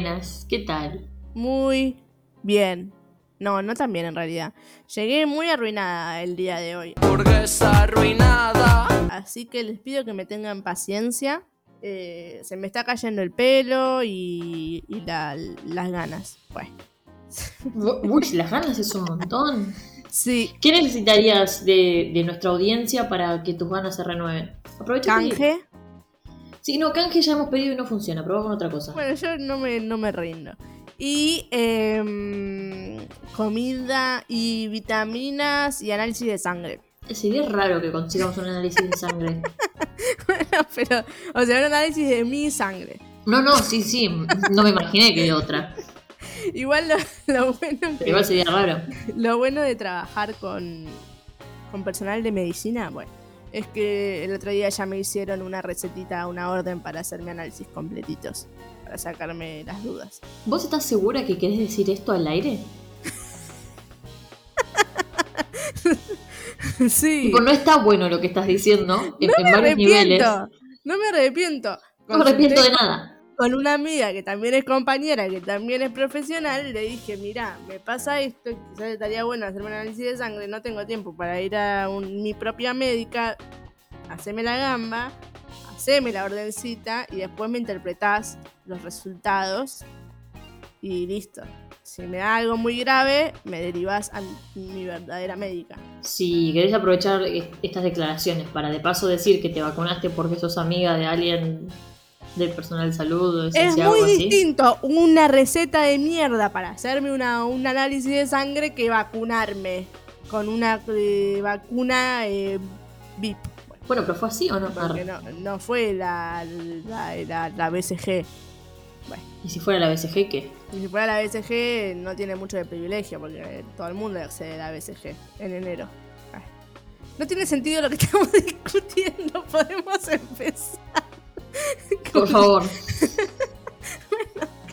buenas. ¿Qué tal? Muy bien. No, no tan bien en realidad. Llegué muy arruinada el día de hoy. Burguesa arruinada. Así que les pido que me tengan paciencia. Eh, se me está cayendo el pelo y, y la- las ganas. Pues. Uy, las ganas es un montón. Sí, ¿Qué necesitarías de, de nuestra audiencia para que tus ganas se renueven? Aprovecha canje. Sí, no, canje ya hemos pedido y no funciona. Probá con otra cosa. Bueno, yo no me, no me rindo. Y em, comida y vitaminas y análisis de sangre. Sería raro que consigamos un análisis de sangre. bueno, pero, o sea, un análisis de mi sangre. No, no, sí, sí. No me imaginé que otra. Igual lo, lo bueno que- igual sería raro. Lo bueno de trabajar con, con personal de medicina, bueno, es que el otro día ya me hicieron una recetita, una orden para hacerme análisis completitos, para sacarme las dudas. ¿Vos estás segura que querés decir esto al aire? sí, Tipo, no está bueno lo que estás diciendo en, no en me varios niveles. arrepiento, no me arrepiento. No me arrepiento de nada. Con una amiga que también es compañera, que también es profesional, le dije, mira, me pasa esto, quizás estaría bueno hacerme un análisis de sangre, no tengo tiempo para ir a un- mi propia médica, haceme la gamba, haceme la ordencita y después me interpretás los resultados y listo. Si me da algo muy grave, me derivás a mi verdadera médica. Si querés aprovechar est- estas declaraciones para de paso decir que te vacunaste porque sos amiga de alguien del personal de salud o Es muy así. distinto una receta de mierda para hacerme una, un análisis de sangre que vacunarme con una eh, vacuna eh, VIP. Bueno, pero fue así o no? Porque no, no fue la, la, la- la BCG. ¿Y si fuera la BCG qué? Y si fuera la BCG no tiene mucho de privilegio porque todo el mundo accede a la BCG en enero. No tiene sentido lo que estamos discutiendo. Podemos empezar. Por favor.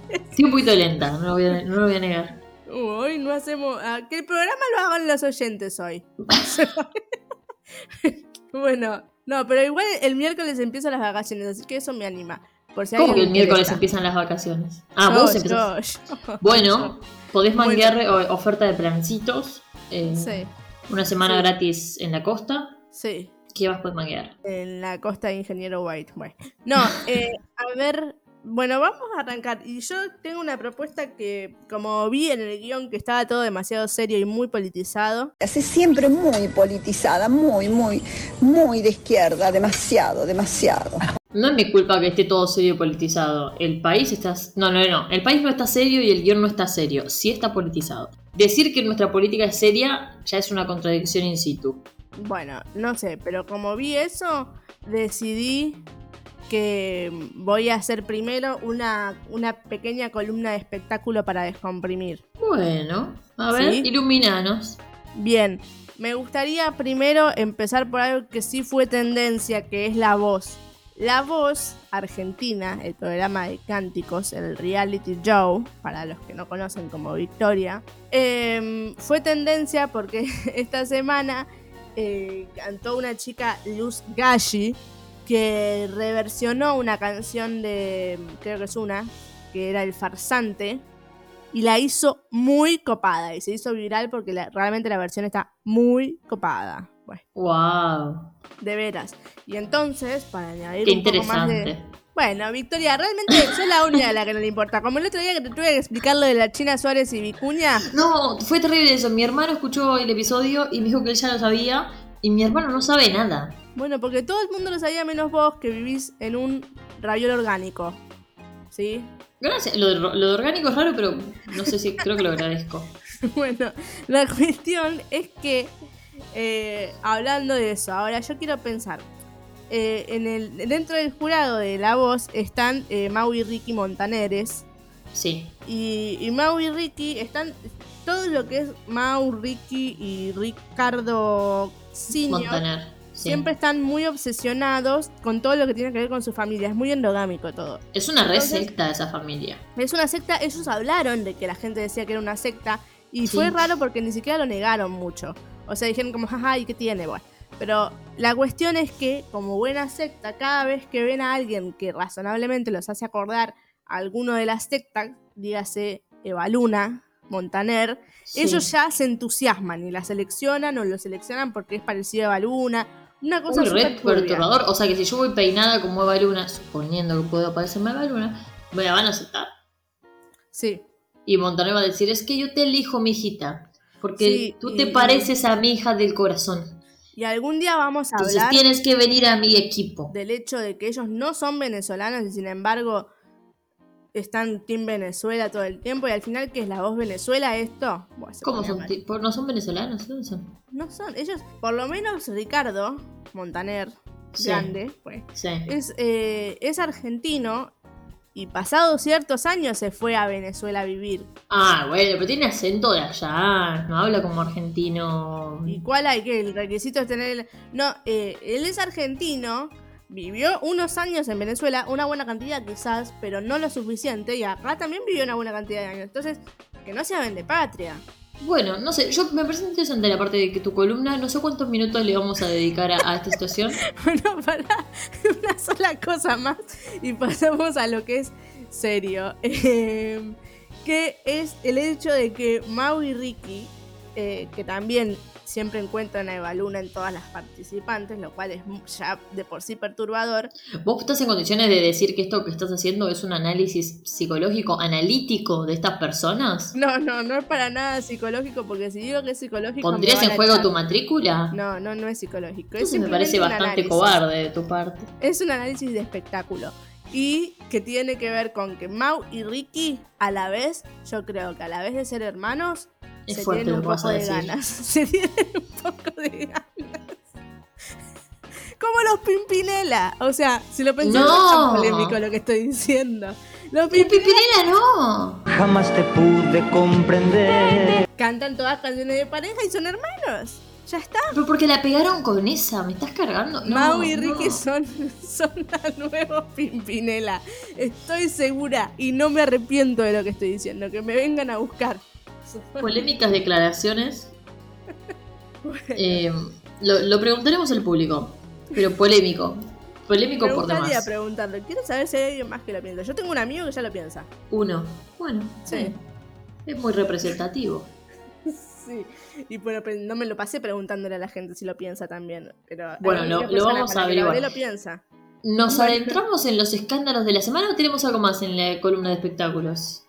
Estoy un poquito lenta, no lo voy a, no lo voy a negar. Hoy no hacemos. ah, que el programa lo hagan los oyentes hoy. bueno, no, pero igual el miércoles empiezan las vacaciones, así que eso me anima. Por si ¿Cómo que el le miércoles interesa. empiezan las vacaciones? Ah, Yo, vos empezás. yo, yo. Bueno, podés Bueno. manguear o- oferta de plancitos. eh, Sí, Una semana Sí. gratis en la costa. sí. ¿Qué vas a manguear? En la costa de Ingeniero White. Bueno. No, eh, a ver. Bueno, vamos a arrancar. Y yo tengo una propuesta que, como vi en el guion que estaba todo demasiado serio y muy politizado, Así siempre muy politizada, muy, muy, muy de izquierda, demasiado, demasiado. No es mi culpa que esté todo serio y politizado. El país está... No, no, no. El país no está serio y el guion no está serio. Sí está politizado. Decir que nuestra política es seria ya es una contradicción in situ. Bueno, no sé, pero como vi eso, decidí que voy a hacer primero una, una pequeña columna de espectáculo para descomprimir. Bueno, a ver, ¿Sí? iluminanos. Bien, me gustaría primero empezar por algo que sí fue tendencia, que es la voz. La voz argentina, el programa de cánticos, el reality show, para los que no conocen como Victoria, em, fue tendencia porque esta semana eh, cantó una chica, Luz Gashi, que reversionó una canción de, creo que es una, que era El Farsante, y la hizo muy copada, y se hizo viral porque la- realmente la versión está muy copada. Bueno, Wow, de veras. Y entonces, para añadir qué un poco más interesante. de... Bueno, Victoria, realmente soy la única a la que no le importa. Como el otro día que te tuve que explicar lo de la China Suárez y Vicuña, No, fue terrible eso. Mi hermano escuchó el episodio y me dijo que él ya lo sabía. Y mi hermano no sabe nada. Bueno, porque todo el mundo lo sabía menos vos que vivís en un raviol orgánico. ¿Sí? Gracias. Lo de, lo de orgánico es raro, pero no sé si creo que lo agradezco. Bueno, la cuestión es que, eh, hablando de eso, ahora yo quiero pensar. Eh, en el, dentro del jurado de La Voz están eh, Mau y Ricky Montaneres. Sí. Y, y Mau y Ricky están. Todo lo que es Mau, Ricky y Ricardo Senior Montaner. Sí. siempre están muy obsesionados con todo lo que tiene que ver con su familia. Es muy endogámico todo. Es una Entonces- receta esa familia. Es una secta, ellos hablaron de que la gente decía que era una secta y Sí. fue raro porque ni siquiera lo negaron mucho. O sea, dijeron como, jaja, ¿y qué tiene? Bueno, pero la cuestión es que como buena secta, cada vez que ven a alguien que razonablemente los hace acordar alguno de las sectas, dígase Evaluna, Montaner, Sí. ellos ya se entusiasman y la seleccionan o lo seleccionan porque es parecido a Evaluna. Una cosa Uy, re súper turbia. perturbador. O sea que si yo voy peinada como Eva Luna, suponiendo que puedo parecerme a Eva Luna, me la van a aceptar. Sí, Y Montaner va a decir, es que yo te elijo, mi hijita. Porque Sí, tú y- te pareces a mi hija del corazón. Y algún día vamos a Entonces hablar tienes que venir a mi equipo. del hecho de que ellos no son venezolanos y sin embargo están Team Venezuela todo el tiempo y al final que es la voz Venezuela esto ¿Cómo son? ¿por- ¿No son venezolanos? ¿Dónde son? no son ellos por lo menos Ricardo Montaner Sí. grande pues Sí. es, eh, es argentino y pasados ciertos años se fue a Venezuela a vivir Ah, bueno, pero tiene acento de allá. No habla como argentino. ¿Y cuál hay que? El requisito es tener... el- No, eh, él es argentino, vivió unos años en Venezuela, una buena cantidad quizás, pero no lo suficiente, y acá también vivió una buena cantidad de años. Entonces, que no sea vende patria. Bueno, no sé, yo me parece interesante la parte de que tu columna, no sé cuántos minutos le vamos a dedicar a, esta situación. Bueno, para una sola cosa más y pasamos a lo que es serio. Eh, que es el hecho de que Mau y Ricky, eh, que también siempre encuentran a Eva Luna en todas las participantes, lo cual es ya de por sí perturbador. ¿Vos estás en condiciones de decir que esto que estás haciendo es un análisis psicológico, analítico de estas personas? No, no, no es para nada psicológico, porque si digo que es psicológico. ¿Pondrías en juego tu matrícula? No, no, no es psicológico. Es Entonces me parece bastante cobarde de tu parte. Es un análisis de espectáculo. Y que tiene que ver con que Mau y Ricky, a la vez, yo creo que a la vez de ser hermanos, Es se fuerte tienen un poco de decir. ganas. Se tienen un poco de ganas. Como los Pimpinela. O sea, si lo pensás, no es tan polémico lo que estoy diciendo. Los ¡Pero Pimpinela no! Jamás te pude comprender. cantan todas canciones de pareja y son hermanos. Ya está. Pero porque la pegaron con esa, ¿me estás cargando? No, Mau y Ricky no. son, son la nueva Pimpinela. Estoy segura y no me arrepiento de lo que estoy diciendo. Que me vengan a buscar. Polémicas declaraciones. Eh, lo, lo preguntaremos al público, pero polémico. Polémico por demás. preguntarlo. Quiero saber si hay alguien más que lo piensa. Yo tengo un amigo que ya lo piensa. Uno. Bueno, Sí. sí. Es muy representativo. Sí. Y bueno, pero no me lo pasé preguntándole a la gente si lo piensa también. Pero Bueno, lo- lo vamos a averiguar. lo piensa. ¿Nos Bueno. adentramos en los escándalos de la semana o tenemos algo más en la columna de espectáculos?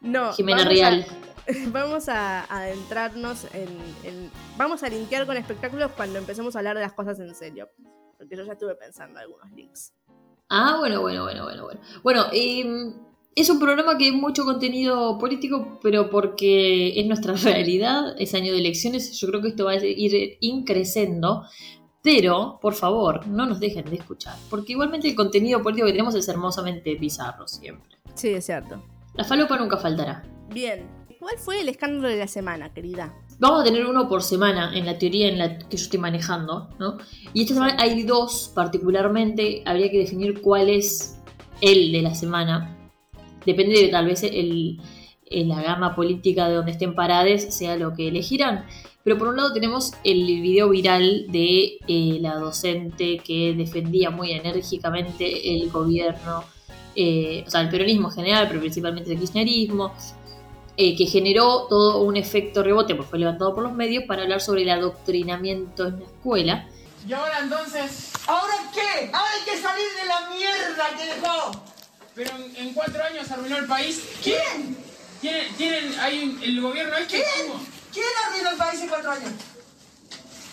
No. Jimena Real. a- vamos a adentrarnos en, en- Vamos a linkear con espectáculos cuando empecemos a hablar de las cosas en serio. Porque yo ya estuve pensando algunos links. Ah, bueno, bueno, bueno, bueno, bueno. Bueno, eh, es un programa que es mucho contenido político, pero porque es nuestra realidad, es año de elecciones, yo creo que esto va a ir increciendo. Pero, por favor, no nos dejen de escuchar, porque igualmente el contenido político que tenemos es hermosamente bizarro siempre. Sí, es cierto. La falopa nunca faltará. Bien. ¿Cuál fue el escándalo de la semana, querida? Vamos a tener uno por semana en la teoría en la que yo estoy manejando, ¿no? Y esta semana hay dos particularmente, habría que definir cuál es el de la semana. Depende de tal vez el, el- la gama política de donde estén parades, sea lo que elegirán. Pero por un lado tenemos el video viral de eh, la docente que defendía muy enérgicamente el gobierno, eh, o sea, el peronismo en general, pero principalmente el kirchnerismo, eh, que generó todo un efecto rebote, pues fue levantado por los medios para hablar sobre el adoctrinamiento en la escuela. Y ahora entonces, ¿Ahora qué? Ahora hay que salir de la mierda que dejó. pero en, en cuatro años arruinó el país. ¿Quién? ¿Tienen, tienen hay un- el gobierno este? ¿Quién? ¿cómo? ¿Quién arruinó el país en cuatro años?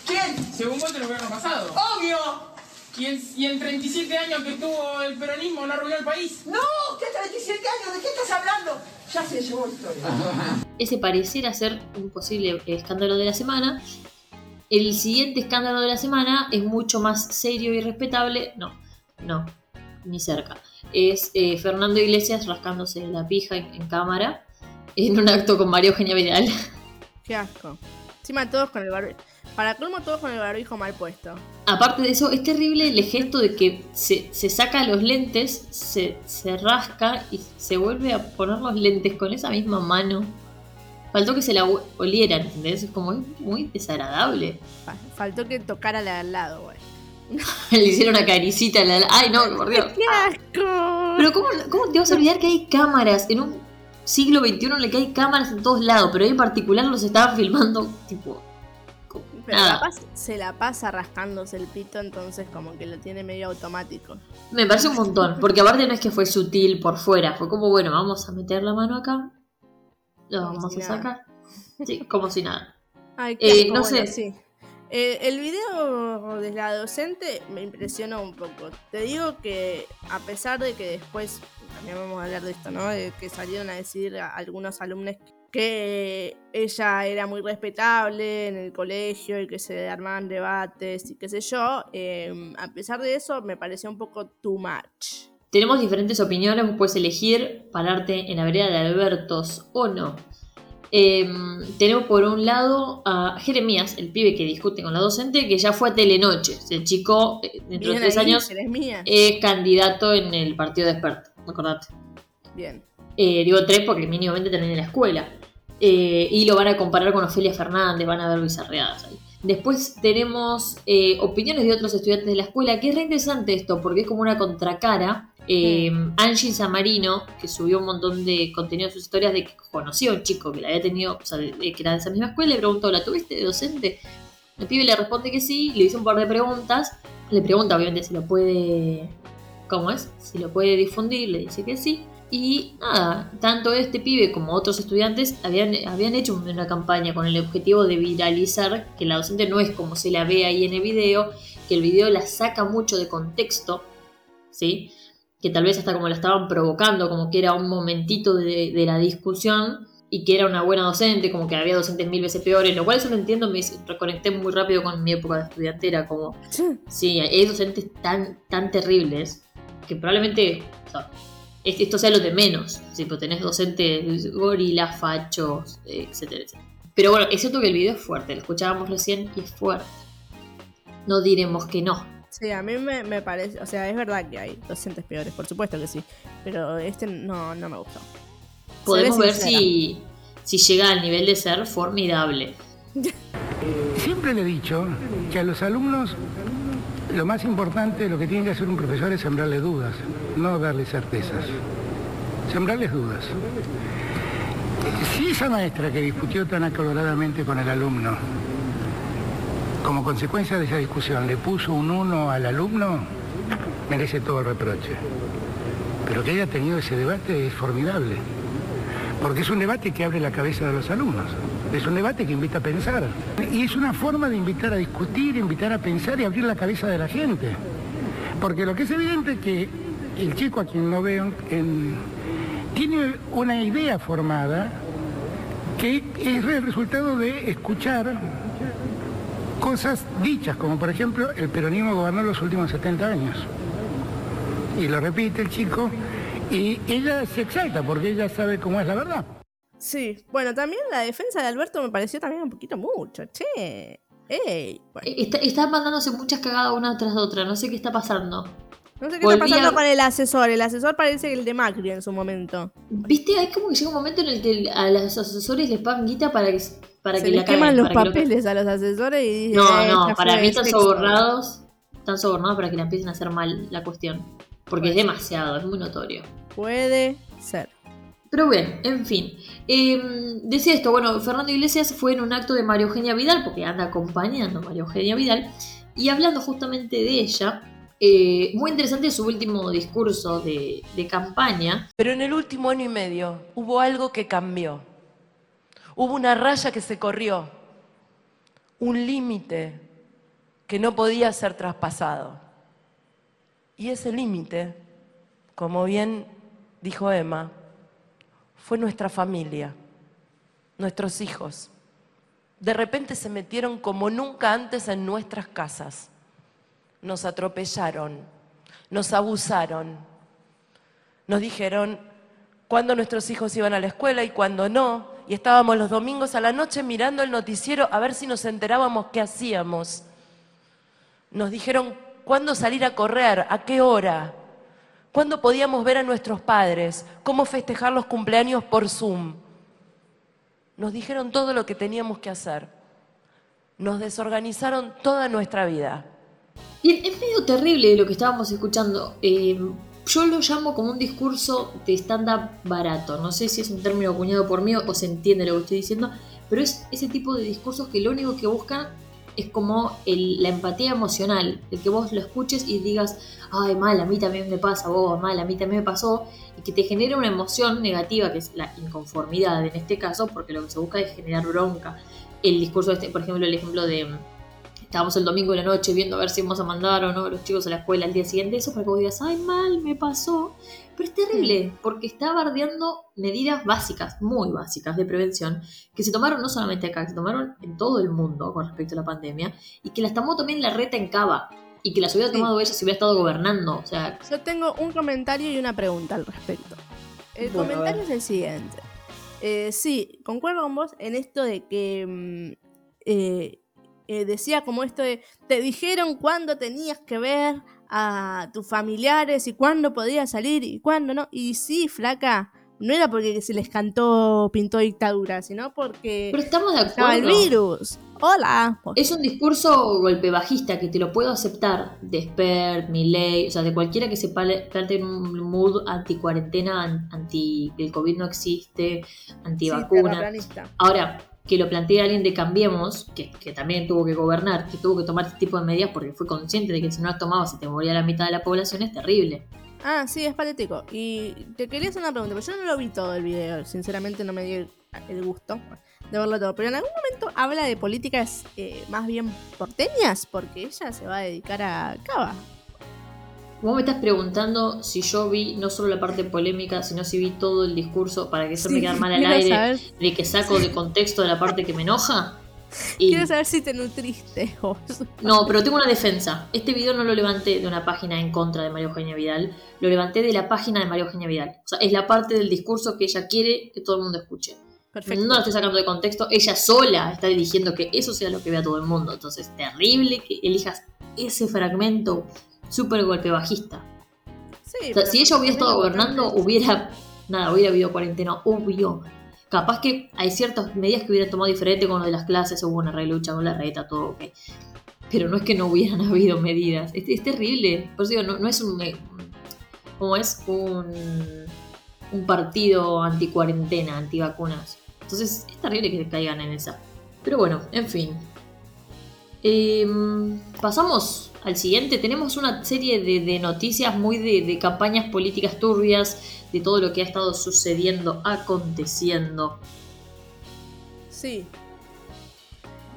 ¿Quién? Según vos, el gobierno pasado. Obvio. Y en, y en 37 años que estuvo el peronismo, ¿no arruinó el país? No, ¿qué 37 años? ¿De qué estás hablando? Ya se llevó la historia. Ese pareciera ser un posible escándalo de la semana. El siguiente escándalo de la semana es mucho más serio y respetable. No, no, ni cerca. Es eh, Fernando Iglesias rascándose la pija en, en cámara en un acto con María Eugenia Vidal. Qué asco. Encima todos con el barbijo. Para colmo todos con el barbijo mal puesto. Aparte de eso, es terrible el gesto de que se, se saca los lentes, se, se rasca y se vuelve a poner los lentes con esa misma mano. Faltó que se la ol- olieran, ¿entendés? Es como muy desagradable. Fa- Faltó que tocara la al lado, güey. Le hicieron una caricita en la... Ay, no, por Dios. ¡Qué asco! Pero ¿cómo, ¿cómo te vas a olvidar que hay cámaras en un siglo XXI en el que hay cámaras en todos lados? Pero en particular los estaban filmando, tipo... Pero nada. capaz se la pasa rascándose el pito, entonces como que lo tiene medio automático. Me parece un montón, porque aparte no es que fue sutil por fuera, fue como, bueno, vamos a meter la mano acá, lo Como vamos si a nada. sacar. Sí, como si nada. Ay, qué Eh, no bueno, sé. sí. Eh, el video de la docente me impresionó un poco. Te digo que a pesar de que después, también vamos a hablar de esto, ¿no? De que salieron a decir a algunos alumnos que ella era muy respetable en el colegio y que se armaban debates y qué sé yo, eh, a pesar de eso me pareció un poco too much. Tenemos diferentes opiniones, puedes elegir pararte en la vereda de Albertos o no. Eh, tenemos por un lado a Jeremías, el pibe que discute con la docente, que ya fue a Telenoche. El chico, eh, dentro de tres ahí, años, es candidato en el partido de experto, acordate. Bien. Eh, digo tres porque mínimamente terminé la escuela. Eh, y lo van a comparar con Ofelia Fernández, van a ver bizarreadas ahí. Después tenemos eh, opiniones de otros estudiantes de la escuela, que es re interesante esto, porque es como una contracara. Eh, Angie Samarino, que subió un montón de contenido en sus historias de que conocía a un chico que la había tenido, o sea, que era de esa misma escuela, le preguntó, ¿la tuviste de docente? El pibe le responde que sí, le hizo un par de preguntas, le pregunta obviamente si lo puede, ¿cómo es? Si lo puede difundir, le dice que sí. Y nada, tanto este pibe como otros estudiantes habían, habían hecho una campaña con el objetivo de viralizar que la docente no es como se la ve ahí en el video, que el video la saca mucho de contexto, ¿sí? Que tal vez hasta como la estaban provocando, como que era un momentito de, de la discusión y que era una buena docente, como que había docentes mil veces peores, lo cual eso no entiendo, me reconecté muy rápido con mi época de estudiantera, como Sí, hay docentes tan, tan terribles que probablemente o sea, esto sea lo de menos. Si pues tenés docentes gorilas, fachos, etcétera, etcétera. Pero bueno, es cierto que el video es fuerte, lo escuchábamos recién y es fuerte. No diremos que no. Sí, a mí me, me parece, o sea, es verdad que hay docentes peores, por supuesto que sí, pero este no, no me gustó. Podemos ver si, si llega al nivel de ser formidable. Siempre le he dicho que a los alumnos lo más importante, lo que tiene que hacer un profesor es sembrarle dudas, no darle certezas. Sembrarles dudas. Si esa maestra que discutió tan acaloradamente con el alumno, como consecuencia de esa discusión, le puso un uno al alumno, merece todo el reproche. Pero que haya tenido ese debate es formidable. Porque es un debate que abre la cabeza de los alumnos. Es un debate que invita a pensar. Y es una forma de invitar a discutir, invitar a pensar y abrir la cabeza de la gente. Porque lo que es evidente es que el chico a quien no veo en- tiene una idea formada que es el resultado de escuchar cosas dichas, como por ejemplo el peronismo gobernó los últimos 70 años. Y lo repite el chico y ella se exalta porque ella sabe cómo es la verdad. Sí, bueno, también la defensa de Alberto me pareció también un poquito mucho, che. Ey, bueno, Eh, Está, está mandándose muchas cagadas una tras otra, no sé qué está pasando. no sé qué volví está pasando a- con el asesor. El asesor parece el de Macri en su momento. Viste, hay como que llega un momento en el que a los asesores les pagan guita para que, para Se que les la queman los para que lo- papeles a los asesores y dicen, No, "Eh, no, para mí están sexo". sobornados. Están sobornados para que la empiecen a hacer mal la cuestión. Porque es demasiado, es muy notorio. Puede ser. Pero bueno, en fin. Eh, decía esto, bueno, Fernando Iglesias fue en un acto de María Eugenia Vidal, porque anda acompañando a María Eugenia Vidal, y hablando justamente de ella, eh, muy interesante su último discurso de campaña, Pero en el último año y medio hubo algo que cambió. Hubo una raya que se corrió, un límite que no podía ser traspasado. Y ese límite, como bien dijo Emma, fue nuestra familia, nuestros hijos. De repente se metieron como nunca antes en nuestras casas. Nos atropellaron, nos abusaron, nos dijeron cuándo nuestros hijos iban a la escuela y cuándo no. Y estábamos los domingos a la noche mirando el noticiero a ver si nos enterábamos qué hacíamos. Nos dijeron cuándo salir a correr, a qué hora, cuándo podíamos ver a nuestros padres, cómo festejar los cumpleaños por Zoom. Nos dijeron todo lo que teníamos que hacer. Nos desorganizaron toda nuestra vida. Bien, es medio terrible lo que estábamos escuchando. Eh, yo lo llamo como un discurso de stand-up barato. No sé si es un término acuñado por mí o se entiende lo que estoy diciendo, pero es ese tipo de discursos que lo único que buscan es como el- la empatía emocional, el que vos lo escuches y digas, ay, mal, a mí también me pasa, vos, mal, a mí también me pasó, y que te genere una emoción negativa, que es la inconformidad en este caso, porque lo que se busca es generar bronca. El discurso este, por ejemplo, el ejemplo de estábamos el domingo en la noche viendo a ver si vamos a mandar o no los chicos a la escuela al día siguiente, eso para que vos digas, ay, mal, me pasó. Pero es terrible, porque está bardeando medidas básicas, muy básicas de prevención, que se tomaron no solamente acá, que se tomaron en todo el mundo con respecto a la pandemia, y que las tomó también la reta en Cava, y que las hubiera Sí. tomado ella si hubiera estado gobernando. O sea, Yo tengo un comentario y una pregunta al respecto. El Bueno, comentario es el siguiente. Eh, sí, concuerdo con vos en esto de que mm, eh, eh, decía como esto de te dijeron cuándo tenías que ver a tus familiares y cuándo podías salir y cuándo no. Y sí, flaca, no era porque se les cantó, pintó dictadura, sino porque pero estamos de estaba el acuerdo. virus. Hola. Es un discurso golpe bajista que te lo puedo aceptar de Spert, Milley, o sea, de cualquiera que se plante en un mood anti-cuarentena, an- anti el COVID no existe, Sí, anti-vacuna. terraplanista. Ahora, que lo plantee alguien de Cambiemos, que, que también tuvo que gobernar, que tuvo que tomar este tipo de medidas porque fue consciente de que si no las tomaba se te moría la mitad de la población, es terrible. Ah, sí, es patético. Y te quería hacer una pregunta, pero yo no lo vi todo el video. Sinceramente no me dio el gusto de verlo todo. Pero en algún momento habla de políticas eh, más bien porteñas, porque ella se va a dedicar a Cava. Vos me estás preguntando si yo vi no solo la parte polémica, sino si vi todo el discurso para que eso Sí, me quede mal al aire, saber- de que saco de contexto la parte que me enoja. Y- Quiero saber si te nutriste vos. No, pero tengo una defensa. Este video no lo levanté de una página en contra de María Eugenia Vidal, lo levanté de la página de María Eugenia Vidal. O sea, es la parte del discurso que ella quiere que todo el mundo escuche. Perfecto. No lo estoy sacando de contexto, ella sola está dirigiendo que eso sea lo que vea todo el mundo. Entonces, terrible que elijas ese fragmento súper golpe bajista. Sí, O sea, pero si ella hubiera estado gobernando, hubiera. Nada, hubiera habido cuarentena, obvio. Capaz que hay ciertas medidas que hubieran tomado diferente con lo de las clases, hubo una relucha con la reta, todo ok. Pero no es que no hubieran habido medidas. Es, es terrible. Por eso digo, no, no es un. eh, como es un. Un partido anti-cuarentena, anti-vacunas. Entonces es terrible que caigan en esa. Pero bueno, en fin. Em, pasamos al siguiente. Tenemos una serie de, noticias muy de, de campañas políticas turbias, de todo lo que ha estado sucediendo, aconteciendo. Sí.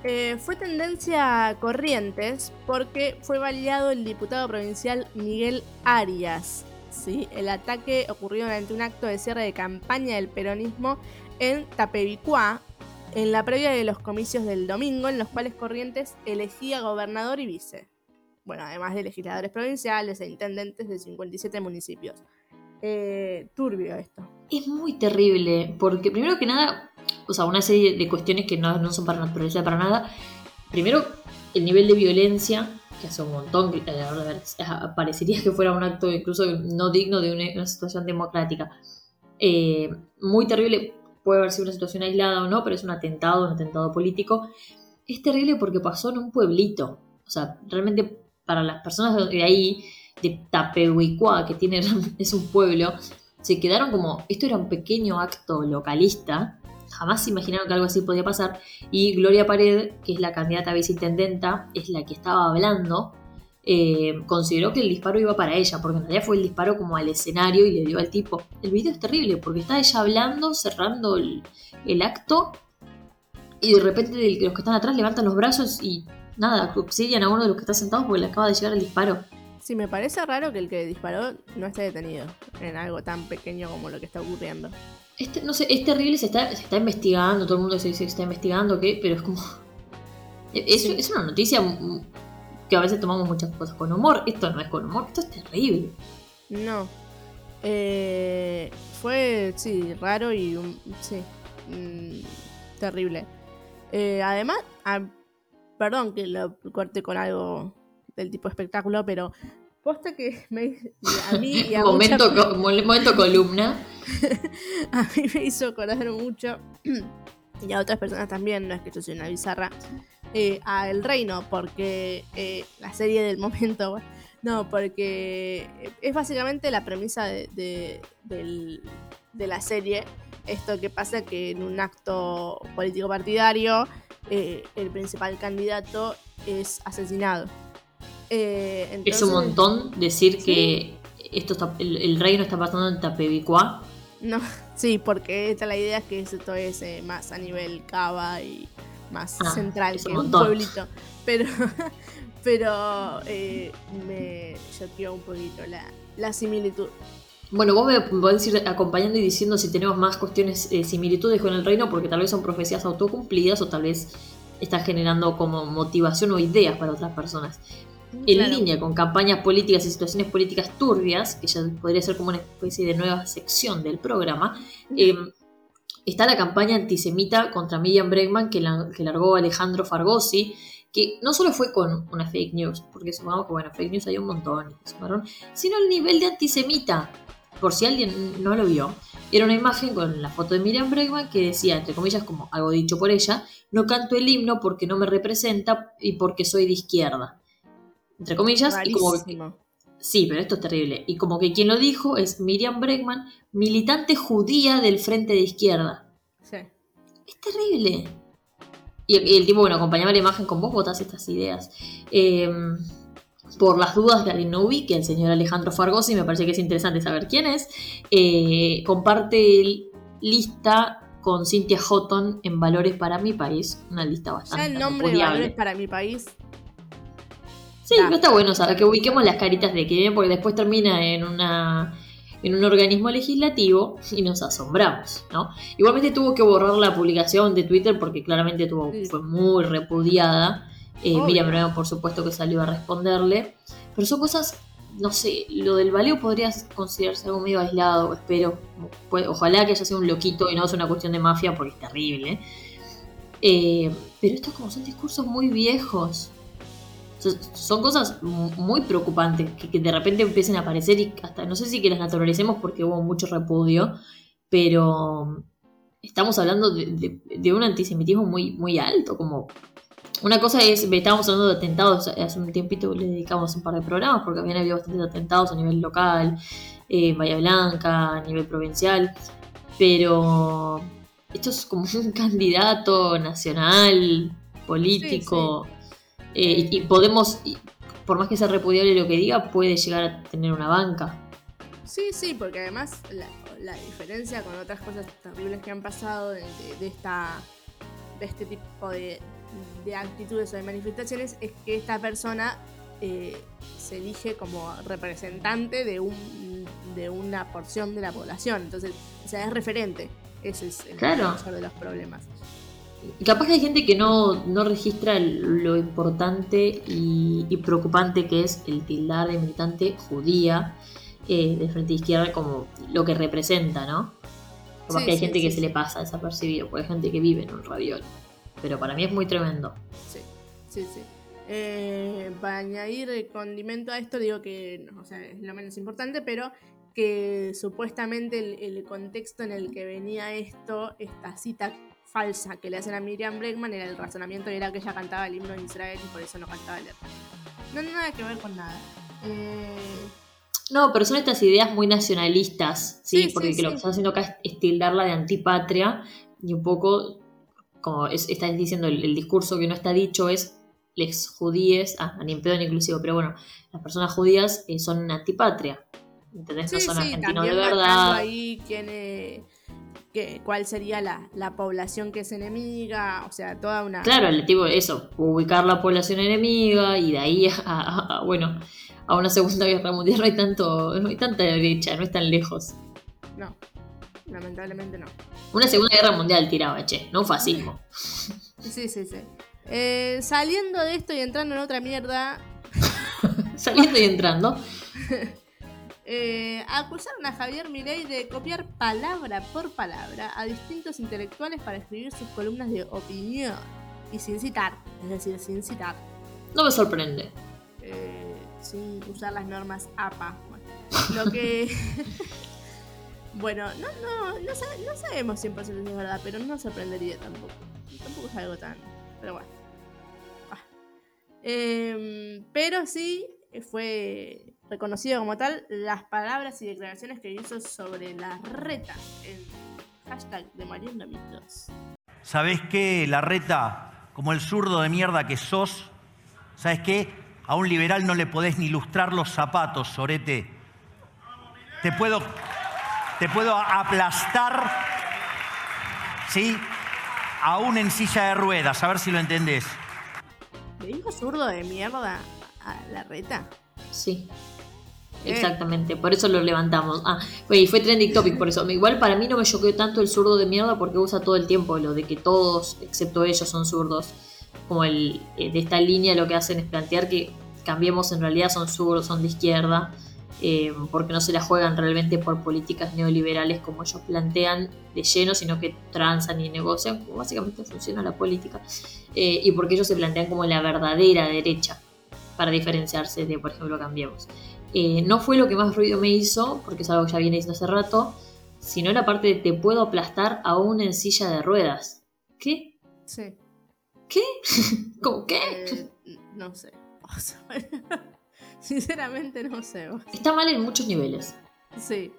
Eh, fue tendencia a Corrientes porque fue validado el diputado provincial Miguel Arias. ¿sí? El ataque ocurrió durante un acto de cierre de campaña del peronismo en Tapevicuá, en la previa de los comicios del domingo, en los cuales Corrientes elegía gobernador y vice. Bueno, además de legisladores provinciales e intendentes de 57 municipios. Eh, turbio esto. Es muy terrible, porque primero que nada, o sea, una serie de cuestiones que no, son para naturaleza para nada. Primero, el nivel de violencia, que hace un montón, que, eh, parecería que fuera un acto incluso no digno de una, una situación democrática. Eh, muy terrible, puede haber sido una situación aislada o no, pero es un atentado, un atentado político. Es terrible porque pasó en un pueblito. O sea, realmente para las personas de ahí, de Tapehuicuá, que tiene, es un pueblo, se quedaron como, esto era un pequeño acto localista, jamás se imaginaron que algo así podía pasar, y Gloria Pared, que es la candidata a viceintendenta, es la que estaba hablando, eh, consideró que el disparo iba para ella, porque en realidad fue el disparo como al escenario y le dio al tipo. El video es terrible, porque está ella hablando, cerrando el, el acto, y de repente los que están atrás levantan los brazos y nada, auxilian a uno de los que está sentado porque le acaba de llegar el disparo. Sí, me parece raro que el que disparó no esté detenido en algo tan pequeño como lo que está ocurriendo. Este, no sé, es terrible, se está, se está investigando, todo el mundo dice que se está investigando, ¿qué? Pero es como... Es, Sí. es una noticia que a veces tomamos muchas cosas con humor. Esto no es con humor, esto es terrible. No. Eh, fue, sí, raro y sí, mm, terrible. Eh, además, ah, perdón que lo corte con algo del tipo espectáculo, pero posta que me, a mí y a, momento, mucha- co- momento columna. a mí me hizo acordar mucho, y a otras personas también, no es que yo soy una bizarra, eh, a El Reino, porque eh, la serie del momento, no, porque es básicamente la premisa de, de- del- de la serie. Esto que pasa que en un acto político partidario, eh, el principal candidato es asesinado. Eh, Es un montón decir que esto está, el, el reino está pasando en Tapebicuá. No, sí, porque esta la idea es que esto es eh, más a nivel cava y más Ah, central que un pueblito. Pero, pero eh, me choqueó un poquito la, la similitud. Bueno, vos me podés ir acompañando y diciendo si tenemos más cuestiones, eh, similitudes con el reino, porque tal vez son profecías autocumplidas o tal vez está generando como motivación o ideas para otras personas. En Claro. línea con campañas políticas y situaciones políticas turbias, que ya podría ser como una especie de nueva sección del programa, eh, está la campaña antisemita contra Miriam Bregman que, la- que largó Alejandro Fargosi, que no solo fue con una fake news, porque supongamos que bueno, fake news hay un montón, sumaron, sino el nivel de antisemita. Por si alguien no lo vio, era una imagen con la foto de Miriam Bregman que decía, entre comillas, como algo dicho por ella, no canto el himno porque no me representa y porque soy de izquierda. Entre comillas, y como. Sí, pero esto es terrible. Y como que quien lo dijo es Miriam Bregman, militante judía del Frente de Izquierda. Sí. Es terrible. Y, y el tipo, bueno, acompañaba la imagen con vos votás estas ideas. Eh, por las dudas de alguien no ubique, el señor Alejandro Fargosi, me parece que es interesante saber quién es. eh, comparte lista con Cynthia Houghton en Valores para mi país. Una lista Ya bastante el nombre de valores para mi país. Sí, pero está bueno saber que ubiquemos las caritas de que viene porque después termina en una en un organismo legislativo y nos asombramos, ¿no? Igualmente tuvo que borrar la publicación de Twitter porque claramente tuvo, Sí. fue muy repudiada. Eh. Miriam Bregman, por supuesto que salió a responderle. Pero son cosas, no sé, lo del baleo podría considerarse algo medio aislado, espero. Pues, ojalá que haya sido un loquito y no sea una cuestión de mafia porque es terrible. Eh, pero estos como son discursos muy viejos. So- Son cosas mu- muy preocupantes que, que de repente empiecen a aparecer y hasta no sé si que las naturalicemos porque hubo mucho repudio, pero estamos hablando de, de- de un antisemitismo muy, muy alto, como una cosa es, estábamos hablando de atentados, hace un tiempito le dedicamos un par de programas porque habían habido bastantes atentados a nivel local, eh, en Bahía Blanca, a nivel provincial, pero esto es como un candidato nacional, político, eh, y, y podemos, por más que sea repudiable lo que diga, puede llegar a tener una banca. Sí, sí, porque además la, la diferencia con otras cosas terribles que han pasado de, de- de esta de este tipo de, de actitudes o de manifestaciones es que esta persona eh, se elige como representante de un de una porción de la población. Entonces, o sea, es referente. Ese es el Claro. de los problemas. Capaz que hay gente que no, no registra lo importante y, y preocupante que es el tildar de militante judía eh, de frente izquierda como lo que representa, ¿no? Capaz Sí, que hay sí, gente que se le pasa desapercibido, porque hay gente que vive en un raviol. Pero para mí es muy tremendo. Sí, sí, sí. Eh, para añadir condimento a esto, digo que, o sea, es lo menos importante, pero que supuestamente el, el contexto en el que venía esto, esta cita falsa que le hacen a Miriam Bregman, era el razonamiento era que ella cantaba el himno de Israel y por eso no cantaba el hermano. No tiene nada que ver con nada. Eh, No, pero son estas ideas muy nacionalistas, ¿sí? Sí, porque sí, que lo sí. que están haciendo acá es, tildarla de antipatria y un poco, como es, estás diciendo, el, el discurso que no está dicho es les judíes, ah, ni en pedo ni inclusivo, pero bueno, las personas judías eh, son antipatria, ¿entendés? no son sí, argentinos de verdad. ahí quién, cuál sería la, la población que es enemiga, o sea, toda una... Claro, el tipo, eso, ubicar la población enemiga y de ahí a, a- a- bueno, a una segunda guerra mundial no hay tanto, no hay tanta derecha, no es tan lejos. No, lamentablemente no. Una segunda guerra mundial tiraba, che, no un fascismo. Sí, sí, sí. Eh, saliendo de esto y entrando en otra mierda, Saliendo y entrando. Eh, acusaron a Javier Milei de copiar palabra por palabra a distintos intelectuales para escribir sus columnas de opinión y sin citar, es decir, sin citar, No me sorprende. eh, sin usar las normas APA. Bueno, lo que... bueno, no, no, no, sa- no sabemos 100% si es verdad, pero no nos sorprendería tampoco. Tampoco es algo tan... Pero bueno. Em, pero sí fue reconocido como tal las palabras y declaraciones que hizo sobre la reta en hashtag de Mariano Mitos. ¿Sabés qué, la reta, como el zurdo de mierda que sos? ¿Sabes qué? A un liberal no le podés ni lustrar los zapatos, Sorete. Te puedo, te puedo aplastar, ¿sí? Aún en silla de ruedas, a ver si lo entendés. ¿Le dijo zurdo de mierda a la reta? Sí. Exactamente, por eso lo levantamos. Ah, y fue trending topic por eso. Igual para mí no me choqueó tanto el zurdo de mierda porque usa todo el tiempo lo de que todos, excepto ellos, son zurdos. Como el eh, de esta línea lo que hacen es plantear que cambiemos en realidad son zurdos, son de izquierda, eh, porque no se la juegan realmente por políticas neoliberales como ellos plantean de lleno, sino que transan y negocian, como básicamente funciona la política, eh, y porque ellos se plantean como la verdadera derecha para diferenciarse de, por ejemplo, Cambiemos. Eh, no fue lo que más ruido me hizo, porque es algo que ya viene diciendo hace rato, sino la parte de te puedo aplastar aún en silla de ruedas. ¿Qué? Sí. ¿Qué? ¿Cómo qué? Eh, no sé. Sinceramente no sé. Está mal en muchos niveles. Sí.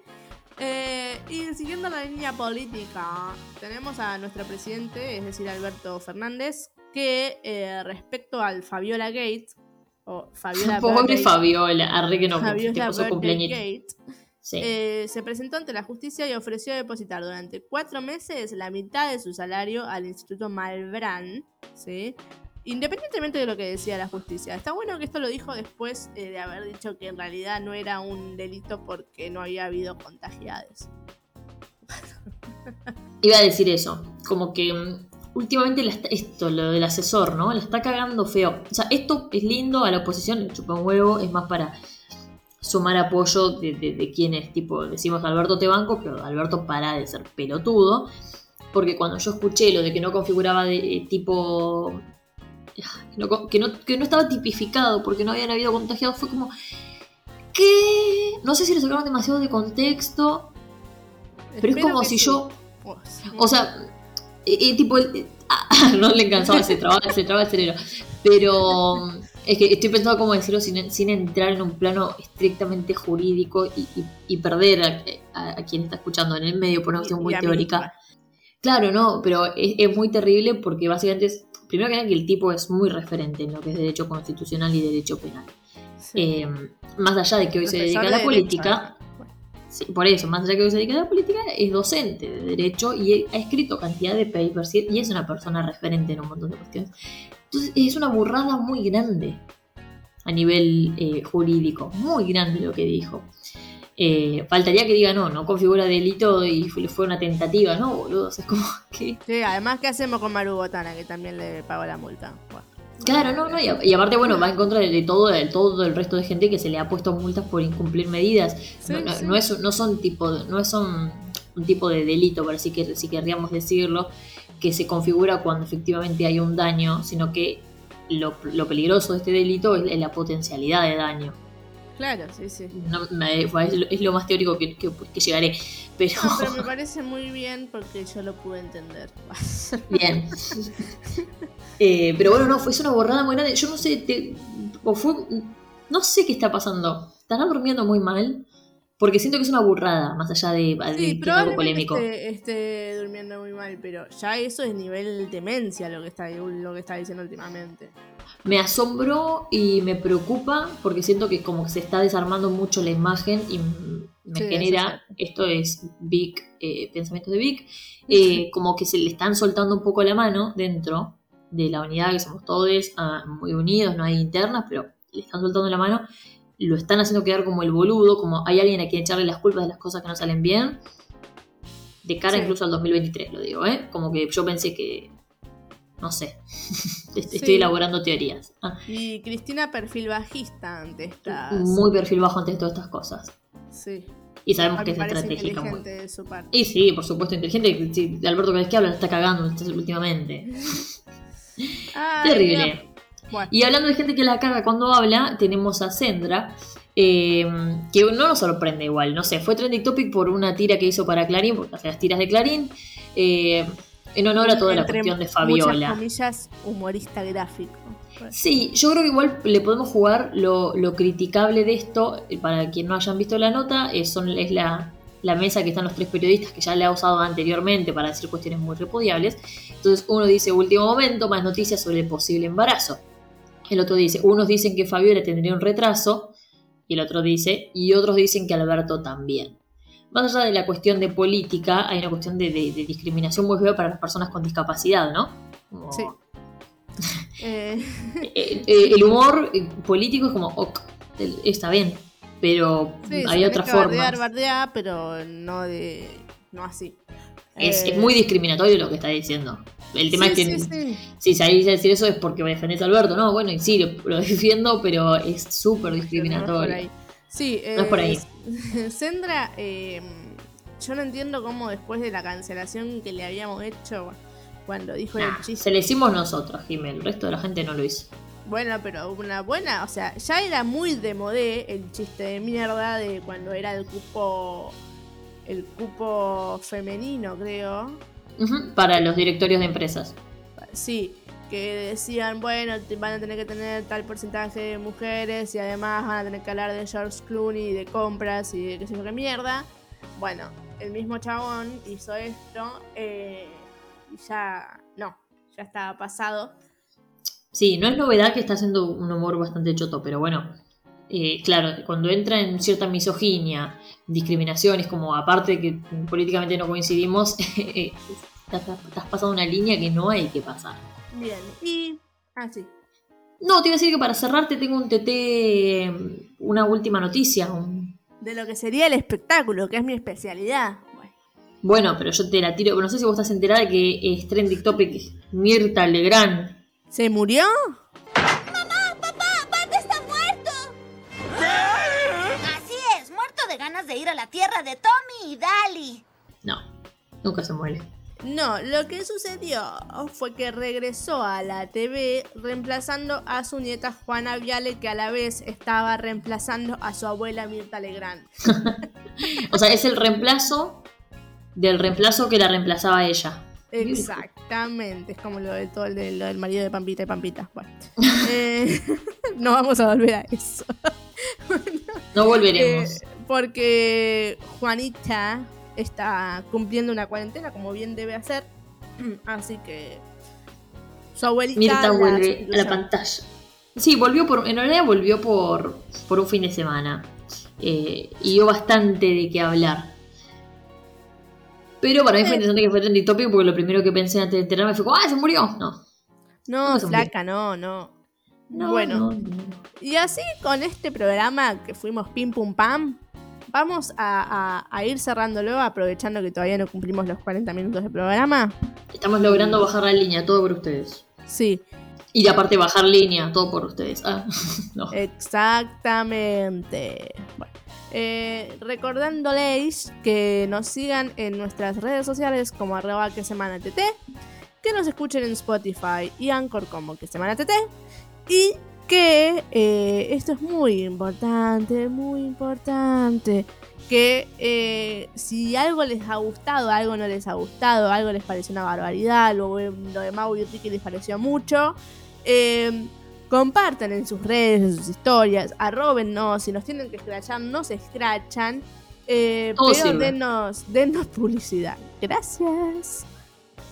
Eh, y siguiendo la línea política, tenemos a nuestro presidente, es decir, Alberto Fernández, que respecto al Fabiola Gates, Fabiola Pobre Fabiola, arre que no, Fabiola eh, se presentó ante la justicia y ofreció depositar durante cuatro meses la mitad de su salario al Instituto Malbrán, ¿sí? independientemente de lo que decía la justicia. Está bueno que esto lo dijo después eh, de haber dicho que en realidad no era un delito porque no había habido contagiados. Iba a decir eso, como que últimamente esto, lo del asesor, ¿no? La está cagando feo. O sea, esto es lindo a la oposición, chupa un huevo, es más para sumar apoyo de, quienes, tipo, decimos Alberto te banco, pero Alberto para de ser pelotudo. Porque cuando yo escuché lo de que no configuraba de, tipo. Que no, que no, estaba tipificado porque no habían habido contagiados, fue como. ¿Qué? No sé si le sacaron demasiado de contexto. Pero es como si yo. O sea, y, tipo, ah, no le encantaba se traba, se traba el cerebro. Pero es que estoy pensando cómo decirlo sin, sin entrar en un plano estrictamente jurídico y, perder a, quien está escuchando en el medio por una cuestión muy teórica. Claro, no, pero es, muy terrible porque básicamente es, primero que nada que el tipo es muy referente en lo que es derecho constitucional y derecho penal. Eh, más allá de que hoy se dedica a la política, por eso, más allá que se dedica a la política, es docente de Derecho y ha escrito cantidad de papers y es una persona referente en un montón de cuestiones. Entonces, es una burrada muy grande a nivel eh, jurídico, muy grande lo que dijo. Eh, faltaría que diga no, no configura delito y fue, una tentativa, ¿no, boludo? es como que. Sí, además, ¿qué hacemos con Maru Botana, que también le pagó la multa? Claro, no, no, y, aparte, bueno, va en contra de, todo, de todo el resto de gente que se le ha puesto multas por incumplir medidas. no, es, no son tipo, no son un tipo de delito, por así que si querríamos decirlo, que se configura cuando efectivamente hay un daño, sino que lo, peligroso de este delito es, la potencialidad de daño. Claro, sí, sí. es, lo, más teórico que, que, llegaré. Pero... pero me parece muy bien porque yo lo pude entender. Bien. Eh, pero bueno, no, fue una borrada muy grande. Yo no sé, o fue, no sé qué está pasando. Estarán durmiendo muy mal. Porque siento que es una burrada, más allá de, sí, algo polémico. Esté, esté, durmiendo muy mal, pero ya eso es nivel demencia lo que está, lo que está diciendo últimamente. Me asombró y me preocupa porque siento que como que se está desarmando mucho la imagen y me genera, esto es Vic, eh, pensamientos de Vic, eh, como que se le están soltando un poco la mano dentro de la unidad, que somos todos ah, muy unidos, no hay internas, pero le están soltando la mano, lo están haciendo quedar como el boludo, como hay alguien a quien echarle las culpas de las cosas que no salen bien, de cara incluso al 2023, lo digo, ¿eh? Como que yo pensé que, no sé, estoy elaborando teorías. Ah. Y Cristina perfil bajista ante estas... Muy perfil bajo ante todas estas cosas. Sí. Y sabemos que es estratégica. Y sí, por supuesto, inteligente. Alberto cada vez que habla está cagando últimamente. Terrible. Y hablando de gente que la caga cuando habla, tenemos a Sendra, eh, que no nos sorprende igual, no sé, fue trending topic por una tira que hizo para Clarín, porque hace las tiras de Clarín, eh, en honor a toda la cuestión de Fabiola. Comillas, humorista gráfico. Sí, yo creo que igual le podemos jugar lo, lo criticable de esto, eh, para quien no hayan visto la nota, es, son, es la, la mesa que están los tres periodistas que ya le ha usado anteriormente para decir cuestiones muy repudiables. Entonces uno dice último momento, más noticias sobre el posible embarazo. El otro dice, unos dicen que Fabiola tendría un retraso, y el otro dice, y otros dicen que Alberto también. Más allá de la cuestión de política, hay una cuestión de, de- de discriminación muy fea para las personas con discapacidad, ¿no? Como- Sí. Eh, el humor eh, político es como, ok, está bien, pero sí, hay otras formas. bardear, bardear, pero no de. no así. Es, Eh, es muy discriminatorio lo que está diciendo. El tema sí, es que sí, sí. si salís a decir eso es porque me defendés a Alberto, ¿no? Bueno, y sí, lo, lo defiendo, pero es súper No es por discriminatorio. ahí. Sí, No es por ahí. Sendra, eh, yo no entiendo cómo después de la cancelación que le habíamos hecho cuando dijo Nah, el chiste. se lo hicimos nosotros, Jiménez. El resto de la gente no lo hizo. Bueno, pero una buena, o sea, ya era muy de modé el chiste de mierda de cuando era el cupo. El cupo femenino, creo. Para los directorios de empresas. Sí, que decían, bueno, van a tener que tener tal porcentaje de mujeres y además van a tener que hablar de George Clooney, de compras y de qué sé yo qué mierda. Bueno, el mismo chabón hizo esto eh, y ya, no, ya estaba pasado. Sí, no es novedad que está haciendo un humor bastante choto, pero bueno. eh, claro, cuando entra en cierta misoginia, discriminaciones, como aparte que políticamente no coincidimos, eh, estás, estás pasando una línea que no hay que pasar. Bien, y... Ah, sí. No, te iba a decir que para cerrarte tengo un TT, una última noticia. un- De lo que sería el espectáculo, que es mi especialidad. Bueno, Bueno, pero yo te la tiro. No sé si vos estás enterada de que es trending topic Mirta Legrand. ¿Se murió? ¡Bart está muerto! Así es, muerto de ganas de ir a la tierra de Tommy y Dali. No, nunca se muere. No, lo que sucedió fue que regresó a la TV reemplazando a su nieta Juana Viale, que a la vez estaba reemplazando a su abuela Mirta Legrand. O sea, es el reemplazo del reemplazo que la reemplazaba ella. Exactamente, es como lo, de todo el de- lo del marido de Pampita y Pampita. Bueno, eh, no vamos a volver a eso. No volveremos. Eh, porque Juanita está cumpliendo una cuarentena como bien debe hacer. Así que su abuelita Mirta la vuelve a la pantalla. Sí, volvió por. En realidad volvió por, por un fin de semana. Eh, y dio bastante de qué hablar. Pero para mí fue interesante que fue trending topic porque lo primero que pensé antes de enterarme fue como, ¡ah, se murió! No. No, flaca, no, no. No, bueno, no, no. y así con este programa que fuimos pim pum pam, vamos a, a- a ir cerrándolo aprovechando que todavía no cumplimos los 40 minutos de programa. Estamos logrando bajar la línea, todo por ustedes. Sí, Y de aparte bajar línea, todo por ustedes. Ah, no. exactamente. Bueno, eh, recordándoles que nos sigan en nuestras redes sociales como arroba que semana TT, que nos escuchen en Spotify y Anchor como que semana TT y que eh, esto es muy importante, muy importante. Que eh, si algo les ha gustado, algo no les ha gustado, algo les pareció una barbaridad, lo, lo de Mau y Ricky les pareció mucho, eh, compartan en sus redes, en sus historias, arrobennos, si nos tienen que escrachar, nos escrachan, eh, pero denos publicidad. Gracias.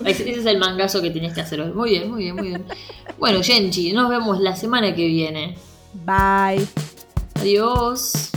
Ese es el mangazo que tienes que hacer hoy. Muy bien, muy bien, muy bien. Bueno, Genji, nos vemos la semana que viene. Bye. Adiós.